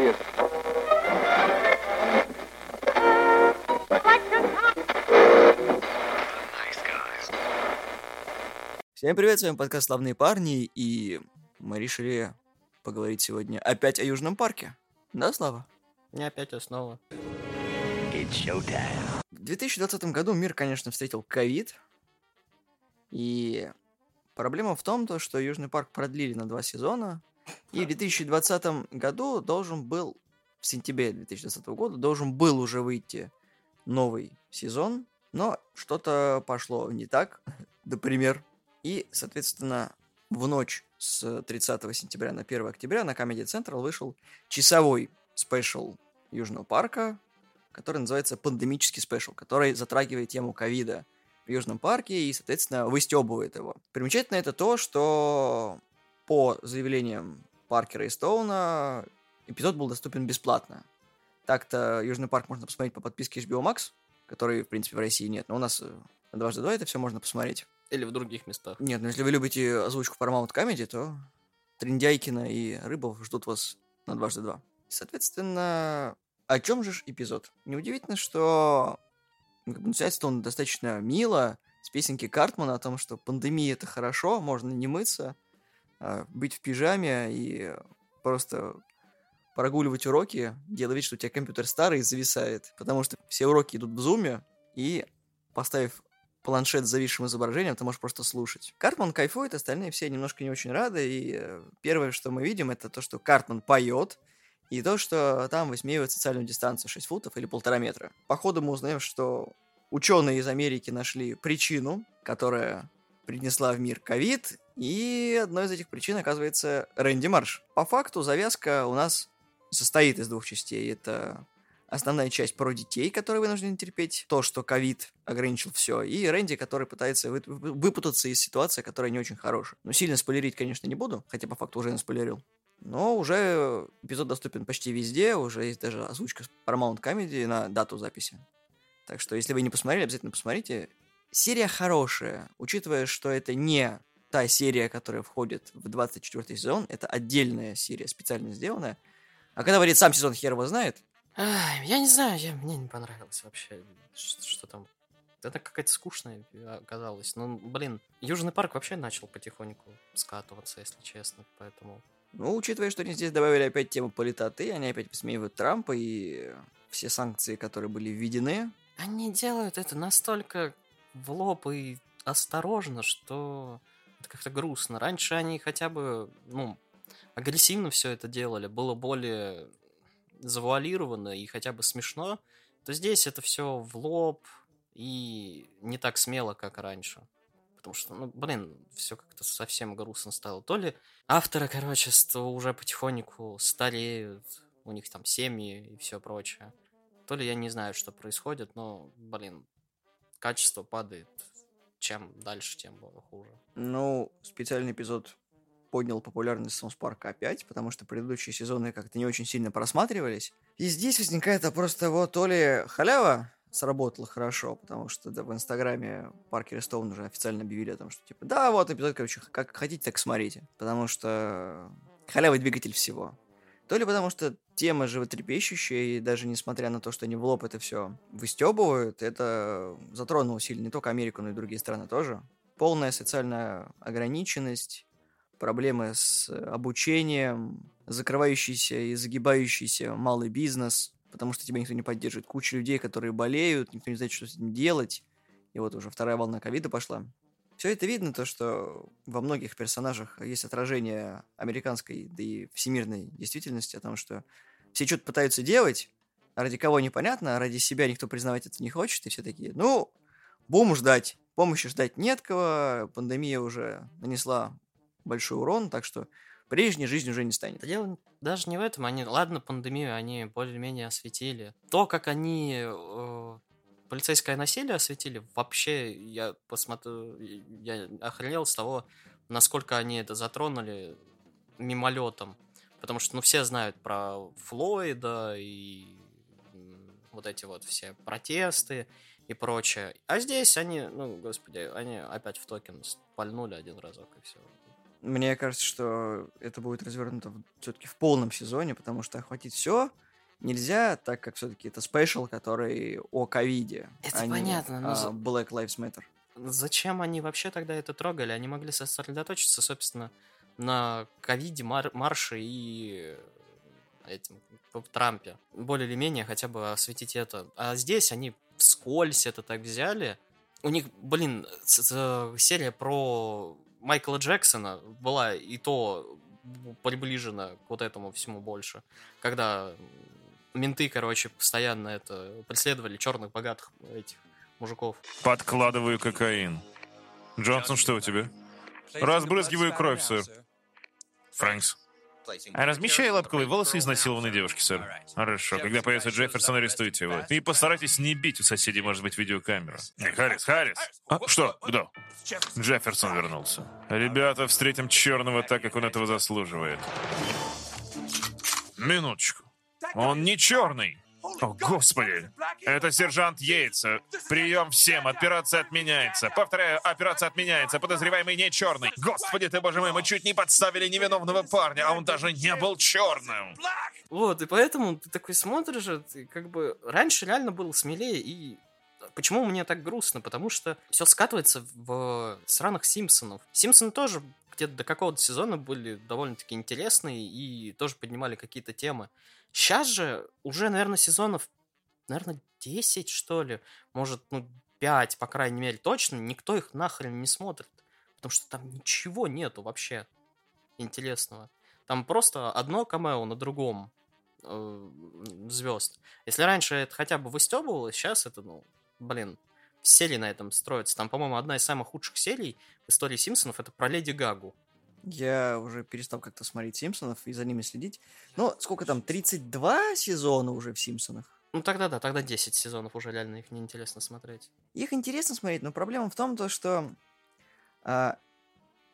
serious. Всем привет, с вами подкаст «Славные парни», и мы решили поговорить сегодня опять о Южном парке. Да, Слава? Не опять основа. В 2020 году мир, конечно, встретил ковид, и проблема в том, то, что Южный парк продлили на два сезона, и в 2020 году должен был, в сентябре 2020 года, должен был уже выйти новый сезон, но что-то пошло не так, например. И, соответственно, в ночь с 30 сентября на 1 октября на Comedy Central вышел часовой special Южного парка, который называется «Пандемический special», который затрагивает тему ковида в Южном парке и, соответственно, выстебывает его. Примечательно это то, что по заявлениям Паркера и Стоуна эпизод был доступен бесплатно. Так-то Южный парк можно посмотреть по подписке HBO Max, который, в принципе, в России нет, но у нас э, на дважды два это все можно посмотреть. Или в других местах. Нет, ну если вы любите озвучку Paramount Comedy, то Триндяйкина и Рыбов ждут вас на дважды два. Соответственно, о чем же эпизод? Неудивительно, что ну, как бы, начинается он достаточно мило, с песенки Картмана о том, что пандемия это хорошо, можно не мыться, быть в пижаме и просто прогуливать уроки, делая вид, что у тебя компьютер старый и зависает, потому что все уроки идут в зуме, и поставив планшет с зависшим изображением, ты можешь просто слушать. Картман кайфует, остальные все немножко не очень рады, и э, первое, что мы видим, это то, что Картман поет, и то, что там высмеивает социальную дистанцию 6 футов или полтора метра. По ходу мы узнаем, что ученые из Америки нашли причину, которая принесла в мир ковид, и одной из этих причин оказывается Рэнди Марш. По факту завязка у нас состоит из двух частей. Это основная часть про детей, которые вынуждены терпеть то, что ковид ограничил все, и Рэнди, который пытается вы- вы- выпутаться из ситуации, которая не очень хорошая. Но сильно спойлерить, конечно, не буду, хотя по факту уже наспойлерил. Но уже эпизод доступен почти везде, уже есть даже озвучка Paramount Comedy на дату записи. Так что, если вы не посмотрели, обязательно посмотрите. Серия хорошая, учитывая, что это не та серия, которая входит в 24 сезон, это отдельная серия, специально сделанная. А когда выйдет сам сезон, хер его знает. Ай, я не знаю, я, мне не понравилось вообще, что, что там. Это какая-то скучная оказалась. Ну, блин, Южный парк вообще начал потихоньку скатываться, если честно, поэтому... Ну, учитывая, что они здесь добавили опять тему политоты, они опять высмеивают Трампа и все санкции, которые были введены. Они делают это настолько в лоб и осторожно, что это как-то грустно. Раньше они хотя бы, ну, агрессивно все это делали, было более завуалировано и хотя бы смешно, то здесь это все в лоб и не так смело, как раньше. Потому что, ну, блин, все как-то совсем грустно стало. То ли авторы, короче, уже потихоньку стареют, у них там семьи и все прочее. То ли я не знаю, что происходит, но, блин, качество падает. Чем дальше, тем было хуже. Ну, специальный эпизод поднял популярность Саус Парка опять, потому что предыдущие сезоны как-то не очень сильно просматривались. И здесь возникает вопрос того, то ли халява сработала хорошо, потому что да, в Инстаграме Паркер и Стоун уже официально объявили о том, что типа, да, вот эпизод, короче, как хотите, так смотрите. Потому что халява двигатель всего. То ли потому что тема животрепещущая, и даже несмотря на то, что они в лоб это все выстебывают, это затронуло сильно не только Америку, но и другие страны тоже. Полная социальная ограниченность, проблемы с обучением, закрывающийся и загибающийся малый бизнес, потому что тебя никто не поддерживает. Куча людей, которые болеют, никто не знает, что с этим делать. И вот уже вторая волна ковида пошла. Все это видно, то, что во многих персонажах есть отражение американской, да и всемирной действительности о том, что все что-то пытаются делать, ради кого непонятно, ради себя никто признавать это не хочет, и все такие, ну, будем ждать. Помощи ждать нет кого, пандемия уже нанесла большой урон, так что прежней жизни уже не станет. Дело даже не в этом. Они, ладно, пандемию они более-менее осветили. То, как они э, полицейское насилие осветили, вообще я посмотрю, я охренел с того, насколько они это затронули мимолетом. Потому что, ну, все знают про Флойда и вот эти вот все протесты и прочее. А здесь они, ну, господи, они опять в токен пальнули один разок и все. Мне кажется, что это будет развернуто все-таки в полном сезоне, потому что охватить все нельзя, так как все-таки это спешл, который о ковиде. Это а не, понятно, но а, Black Lives Matter. Зачем они вообще тогда это трогали? Они могли сосредоточиться, собственно, на ковиде, мар- марше и э, этим, в Трампе. Более или менее хотя бы осветить это. А здесь они вскользь это так взяли. У них, блин, серия про Майкла Джексона была и то приближена к вот этому всему больше. Когда менты, короче, постоянно это преследовали черных богатых этих мужиков. Подкладываю кокаин. Джонсон, что у тебя? Разбрызгиваю кровь, сэр. Фрэнкс. Размещаю лобковые волосы изнасилованной девушки, сэр. Хорошо, когда появится Джефферсон, арестуйте его. И постарайтесь не бить, у соседей может быть видеокамера. Эй, Харрис, Харрис! А, что? Кто? Джефферсон вернулся. Ребята, встретим черного так, как он этого заслуживает. Минуточку. Он не черный. О, господи. Это сержант Йейтса. Прием всем. Операция отменяется. Повторяю, операция отменяется. Подозреваемый не черный. Господи ты, боже мой, мы чуть не подставили невиновного парня, а он даже не был черным. Вот, и поэтому ты такой смотришь, и ты как бы раньше реально было смелее, и почему мне так грустно? Потому что все скатывается в сраных Симпсонов. Симпсоны тоже где-то до какого-то сезона были довольно-таки интересные и тоже поднимали какие-то темы. Сейчас же уже, наверное, сезонов, наверное, 10, что ли, может, ну, 5, по крайней мере, точно, никто их нахрен не смотрит. Потому что там ничего нету вообще интересного. Там просто одно камео на другом звезд. Если раньше это хотя бы выстебывалось, сейчас это, ну, блин, серии на этом строятся. Там, по-моему, одна из самых худших серий в истории Симпсонов это про Леди Гагу. Я уже перестал как-то смотреть Симпсонов и за ними следить. Ну, сколько там, 32 сезона уже в Симпсонах? Ну тогда да, тогда 10 сезонов уже реально их неинтересно смотреть. Их интересно смотреть, но проблема в том, то, что а,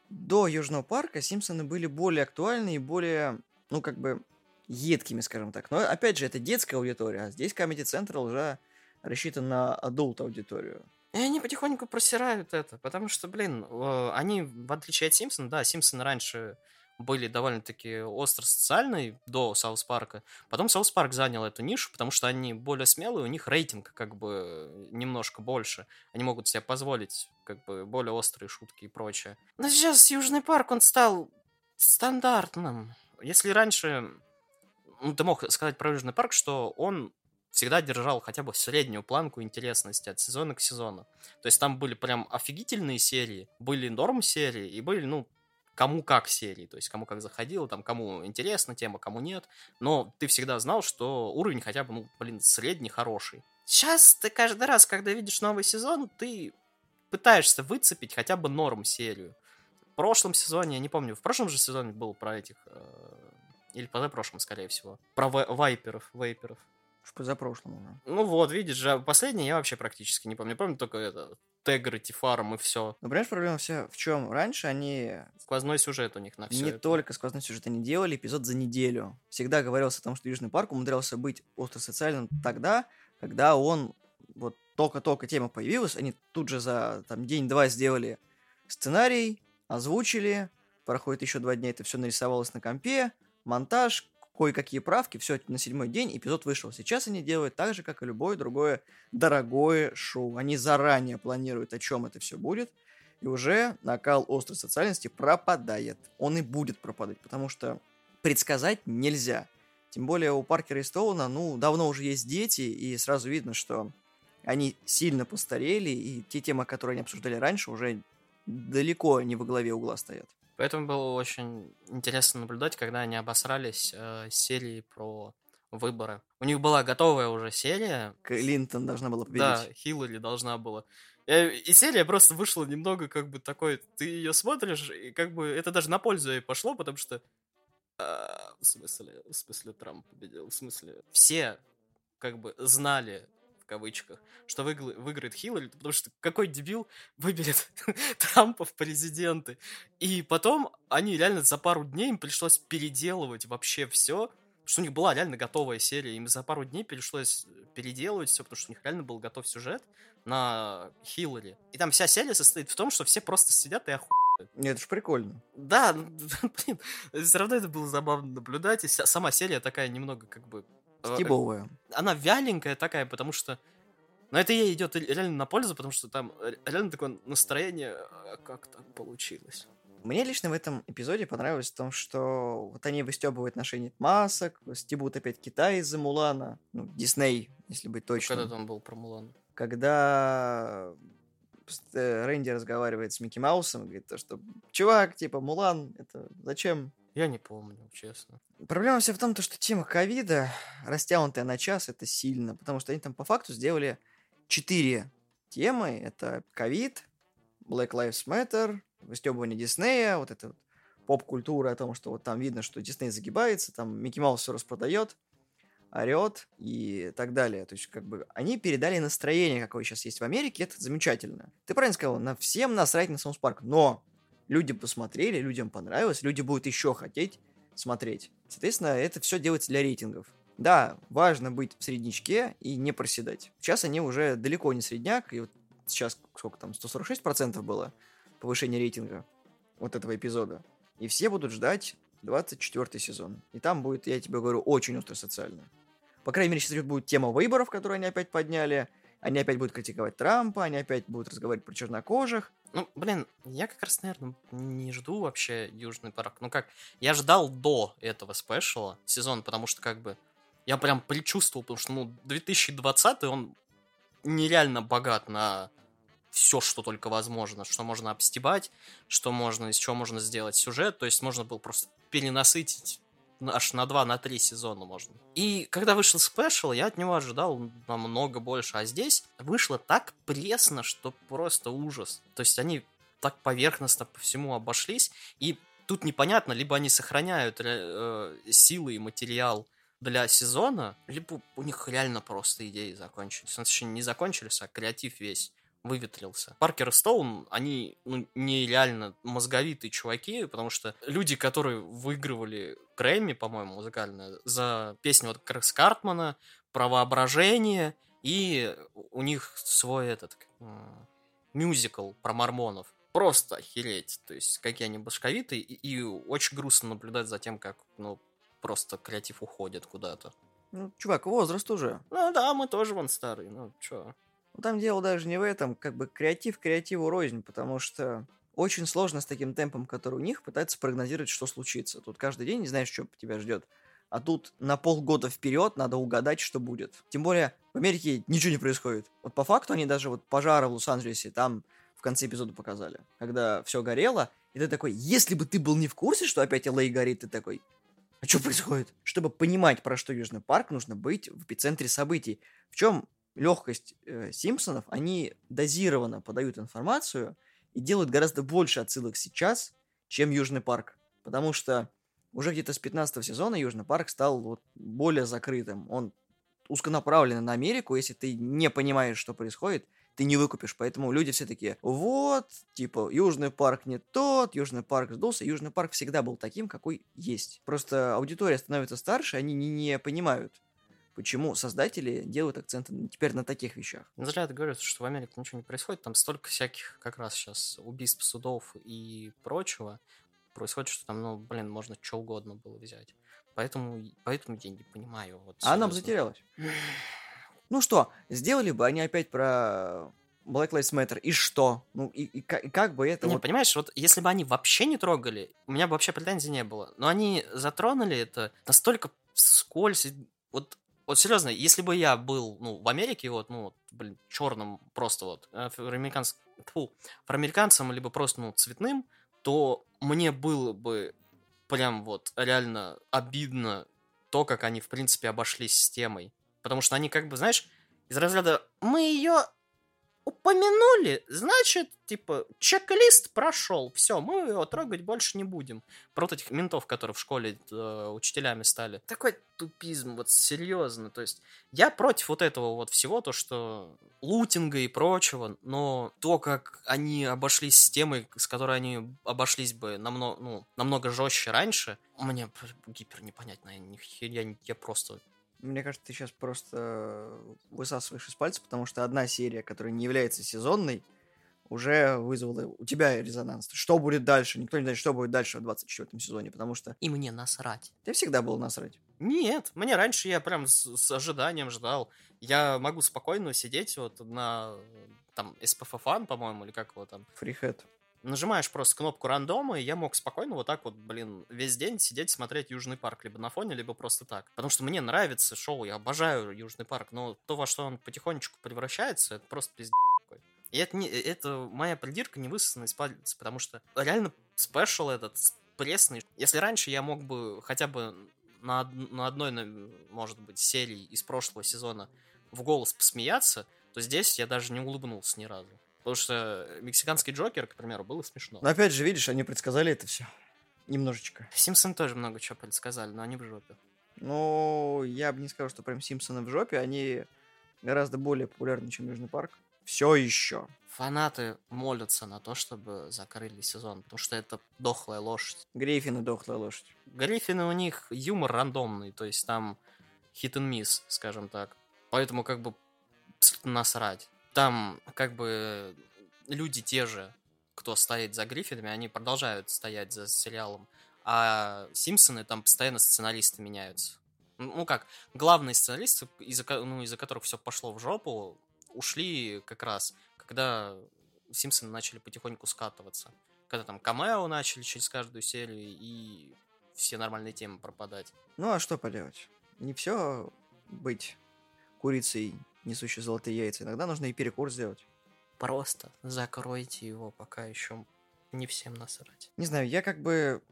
до Южного парка Симпсоны были более актуальны и более, ну, как бы, едкими, скажем так. Но, опять же, это детская аудитория, а здесь Comedy Central уже рассчитан на adult аудиторию. И они потихоньку просирают это, потому что, блин, э, они, в отличие от Симпсона, да, Симпсоны раньше были довольно-таки остро социальные до South Park а. Потом South Park занял эту нишу, потому что они более смелые, у них рейтинг как бы немножко больше. Они могут себе позволить как бы более острые шутки и прочее. Но сейчас Южный парк, он стал стандартным. Если раньше, ну, ты мог сказать про Южный парк, что он всегда держал хотя бы среднюю планку интересности от сезона к сезону. То есть там были прям офигительные серии, были норм серии и были, ну, кому как серии, то есть кому как заходило, там, кому интересна тема, кому нет, но ты всегда знал, что уровень хотя бы, ну, блин, средний, хороший. Сейчас ты каждый раз, когда видишь новый сезон, ты пытаешься выцепить хотя бы норм серию. В прошлом сезоне, я не помню, в прошлом же сезоне был про этих, э, или позапрошлом, скорее всего, про вай- вайперов, вейперов. Уж позапрошлом уже. Ну вот, видишь, а последний я вообще практически не помню. Помню только это Тегрити Фарм и все. Но, понимаешь, проблема вся в чем? Раньше они Сквозной сюжет у них на все. не только сквозной сюжет они делали, эпизод за неделю. Всегда говорилось о том, что Южный парк умудрялся быть остросоциальным тогда, когда он вот только-только тема появилась, они тут же за там день-два сделали сценарий, озвучили, проходит еще два дня, это все нарисовалось на компе, монтаж, кое-какие правки, все на седьмой день эпизод вышел. Сейчас они делают так же, как и любое другое дорогое шоу. Они заранее планируют, о чем это все будет, и уже накал острой социальности пропадает. Он и будет пропадать, потому что предсказать нельзя. Тем более у Паркера и Стоуна, ну, давно уже есть дети, и сразу видно, что они сильно постарели, и те темы, которые они обсуждали раньше, уже далеко не во главе угла стоят. Поэтому было очень интересно наблюдать, когда они обосрались э, серии про выборы. У них была готовая уже серия. Клинтон должна была победить. Да, Хиллари должна была. И, серия просто вышла немного как бы такой, ты ее смотришь, и как бы это даже на пользу ей пошло, потому что а, в смысле, в смысле Трамп победил, в смысле все как бы знали в кавычках, что выиграет Хиллари, потому что какой дебил выберет Трампа в президенты. И потом они реально за пару дней им пришлось переделывать вообще все, потому что у них была реально готовая серия, им за пару дней пришлось переделывать все, потому что у них реально был готов сюжет на Хиллари. И там вся серия состоит в том, что все просто сидят и охуевают Нет, это ж прикольно. Да, блин, все равно это было забавно наблюдать. И сама серия такая немного как бы... Э, Стебовая. Она вяленькая такая, потому что... Но это ей идет реально на пользу, потому что там реально такое настроение, а как так получилось. Мне лично в этом эпизоде понравилось в том, что вот они выстебывают отношения масок, стебут опять Китай из-за Мулана, ну, Дисней, если быть точным. Когда там был про Мулан? Когда э, Рэнди разговаривает с Микки Маусом, говорит, то, что чувак, типа, Мулан, это зачем? Я не помню, честно. Проблема вся в том, что тема ковида, растянутая на час, это сильно, потому что они там по факту сделали четыре темы. Это ковид, Black Lives Matter, выстебывание Диснея, вот эта вот поп-культура о том, что вот там видно, что Дисней загибается, там Микки Маус все распродает, орет и так далее. То есть, как бы, они передали настроение, какое сейчас есть в Америке, это замечательно. Ты правильно сказал, на всем насрать на South Park, но люди посмотрели, людям понравилось, люди будут еще хотеть смотреть. Соответственно, это все делается для рейтингов. Да, важно быть в среднячке и не проседать. Сейчас они уже далеко не средняк, и вот сейчас сколько там, 146% было повышение рейтинга вот этого эпизода. И все будут ждать 24 сезон. И там будет, я тебе говорю, очень остро социально. По крайней мере, сейчас будет тема выборов, которую они опять подняли. Они опять будут критиковать Трампа, они опять будут разговаривать про чернокожих. Ну, блин, я как раз, наверное, не жду вообще Южный парк. Ну как, я ждал до этого спешала сезон, потому что как бы я прям предчувствовал, потому что, ну, 2020 он нереально богат на все, что только возможно, что можно обстебать, что можно, из чего можно сделать сюжет, то есть можно было просто перенасытить аж на 2, на 3 сезона можно. И когда вышел спешл, я от него ожидал намного больше, а здесь вышло так пресно, что просто ужас. То есть они так поверхностно по всему обошлись, и тут непонятно, либо они сохраняют э, силы и материал для сезона, либо у них реально просто идеи закончились. Ну, точнее, не закончились, а креатив весь выветрился. Паркер и Стоун, они ну, нереально мозговитые чуваки, потому что люди, которые выигрывали Грэмми, по-моему, музыкальное, за песню вот Крис Картмана, про воображение, и у них свой этот мюзикл про мормонов. Просто охереть. То есть, какие они башковитые, и, и очень грустно наблюдать за тем, как, ну, просто креатив уходит куда-то. Ну, чувак, возраст уже. Ну да, мы тоже вон старые, ну чё. Ну, там дело даже не в этом, как бы креатив креативу рознь, потому что очень сложно с таким темпом, который у них, пытаться прогнозировать, что случится. Тут каждый день не знаешь, что тебя ждет. А тут на полгода вперед надо угадать, что будет. Тем более в Америке ничего не происходит. Вот по факту они даже вот пожары в Лос-Анджелесе там в конце эпизода показали. Когда все горело, и ты такой, если бы ты был не в курсе, что опять Л.А. горит, ты такой, а что происходит? Чтобы понимать, про что Южный парк, нужно быть в эпицентре событий. В чем легкость э, Симпсонов, они дозированно подают информацию и делают гораздо больше отсылок сейчас, чем Южный парк. Потому что уже где-то с 15 сезона Южный парк стал вот более закрытым. Он узконаправленный на Америку, если ты не понимаешь, что происходит, ты не выкупишь. Поэтому люди все такие, вот, типа, Южный парк не тот, Южный парк сдулся. Южный парк всегда был таким, какой есть. Просто аудитория становится старше, они не, не понимают, почему создатели делают акценты теперь на таких вещах. Не зря говорят, что в Америке ничего не происходит, там столько всяких как раз сейчас убийств судов и прочего происходит, что там, ну, блин, можно что угодно было взять. Поэтому, поэтому я не понимаю. Вот, а нам затерялась. ну что, сделали бы они опять про Black Lives Matter, и что? Ну, и, и, и как бы это... Не, вот... понимаешь, вот если бы они вообще не трогали, у меня бы вообще претензий не было. Но они затронули это настолько вскользь. Вот вот серьезно, если бы я был, ну, в Америке, вот, ну, блин, черным просто вот, афроамериканцем, фу, афроамериканцем, либо просто, ну, цветным, то мне было бы прям вот реально обидно то, как они, в принципе, обошлись с темой. Потому что они как бы, знаешь, из разряда «мы ее упомянули, значит, типа, чек-лист прошел, все, мы его трогать больше не будем. Про вот этих ментов, которые в школе э, учителями стали. Такой тупизм, вот серьезно. То есть, я против вот этого вот всего, то, что лутинга и прочего, но то, как они обошлись с темой, с которой они обошлись бы намного, ну, намного жестче раньше, мне гипер непонятно. Я, я, я просто мне кажется, ты сейчас просто высасываешь из пальца, потому что одна серия, которая не является сезонной, уже вызвало у тебя резонанс. Что будет дальше? Никто не знает, что будет дальше в 24 сезоне, потому что... И мне насрать. Ты всегда был насрать. Нет, мне раньше я прям с, с ожиданием ждал. Я могу спокойно сидеть вот на там SPF по-моему, или как его там. Фрихэт. Нажимаешь просто кнопку рандома, и я мог спокойно вот так вот, блин, весь день сидеть, смотреть Южный парк, либо на фоне, либо просто так. Потому что мне нравится шоу, я обожаю Южный парк, но то, во что он потихонечку превращается, это просто пиздец и это, не, это моя придирка не высосана из пальца, потому что реально спешл этот пресный. Если раньше я мог бы хотя бы на, на одной, может быть, серии из прошлого сезона в голос посмеяться, то здесь я даже не улыбнулся ни разу. Потому что мексиканский Джокер, к примеру, было смешно. Но опять же, видишь, они предсказали это все. Немножечко. Симпсон тоже много чего предсказали, но они в жопе. Ну, я бы не сказал, что прям Симпсоны в жопе. Они гораздо более популярны, чем Южный парк все еще. Фанаты молятся на то, чтобы закрыли сезон, потому что это дохлая лошадь. Гриффины дохлая лошадь. Гриффины у них юмор рандомный, то есть там hit and miss, скажем так. Поэтому как бы насрать. Там как бы люди те же, кто стоит за Гриффинами, они продолжают стоять за сериалом. А Симпсоны там постоянно сценаристы меняются. Ну как, главные сценаристы, из-за ну, из которых все пошло в жопу, ушли как раз, когда Симпсоны начали потихоньку скатываться. Когда там камео начали через каждую серию, и все нормальные темы пропадать. Ну а что поделать? Не все быть курицей, несущей золотые яйца. Иногда нужно и перекур сделать. Просто закройте его, пока еще не всем насрать. Не знаю, я как бы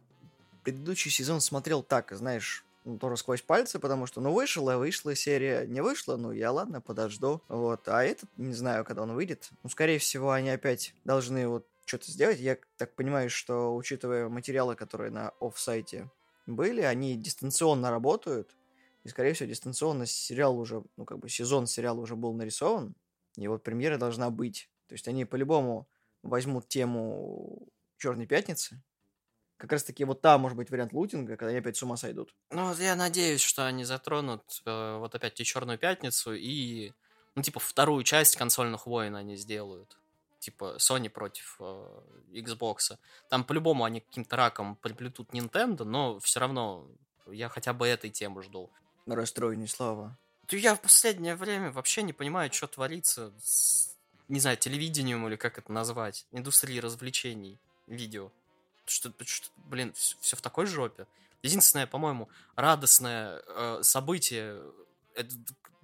предыдущий сезон смотрел так, знаешь, ну, тоже сквозь пальцы, потому что, ну, вышла, вышла серия, не вышла, ну, я, ладно, подожду, вот, а этот, не знаю, когда он выйдет, ну, скорее всего, они опять должны вот что-то сделать, я так понимаю, что, учитывая материалы, которые на офсайте были, они дистанционно работают, и, скорее всего, дистанционно сериал уже, ну, как бы сезон сериала уже был нарисован, и вот премьера должна быть, то есть они по-любому возьмут тему Черной пятницы, как раз таки вот там может быть вариант лутинга, когда они опять с ума сойдут. Ну, вот я надеюсь, что они затронут э, вот опять и Черную Пятницу и, ну, типа, вторую часть консольных войн они сделают. Типа, Sony против э, Xbox. Там по-любому они каким-то раком приплетут Nintendo, но все равно я хотя бы этой темы жду. Расстроенный слава. Я в последнее время вообще не понимаю, что творится с, не знаю, телевидением или как это назвать, индустрией развлечений, видео что, что блин, все, все в такой жопе. Единственное, по-моему, радостное э, событие, это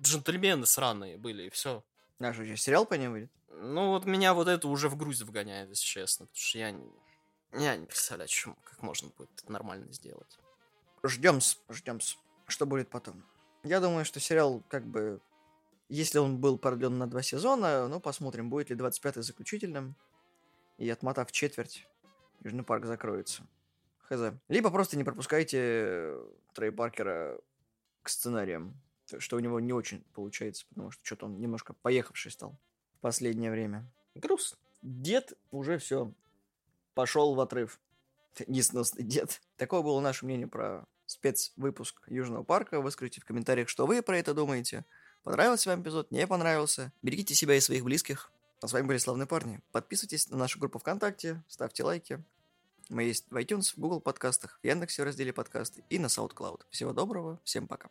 джентльмены сраные были, и все. А что, сейчас сериал по ней выйдет? Ну, вот меня вот это уже в грусть вгоняет, если честно, потому что я, не, я не представляю, чем, как можно будет это нормально сделать. Ждем, ждем, что будет потом. Я думаю, что сериал, как бы, если он был продлен на два сезона, ну, посмотрим, будет ли 25-й заключительным. И отмотав четверть, Южный парк закроется. Хз. Либо просто не пропускайте э, Трей Паркера к сценариям, что у него не очень получается, потому что что-то он немножко поехавший стал в последнее время. Грустно. Дед уже все пошел в отрыв. Несносный дед. Такое было наше мнение про спецвыпуск Южного парка. Выскажите в комментариях, что вы про это думаете. Понравился вам эпизод? Не понравился? Берегите себя и своих близких. А с вами были славные парни. Подписывайтесь на нашу группу ВКонтакте, ставьте лайки. Мы есть в iTunes, в Google подкастах, в Яндексе в разделе подкасты и на SoundCloud. Всего доброго, всем пока.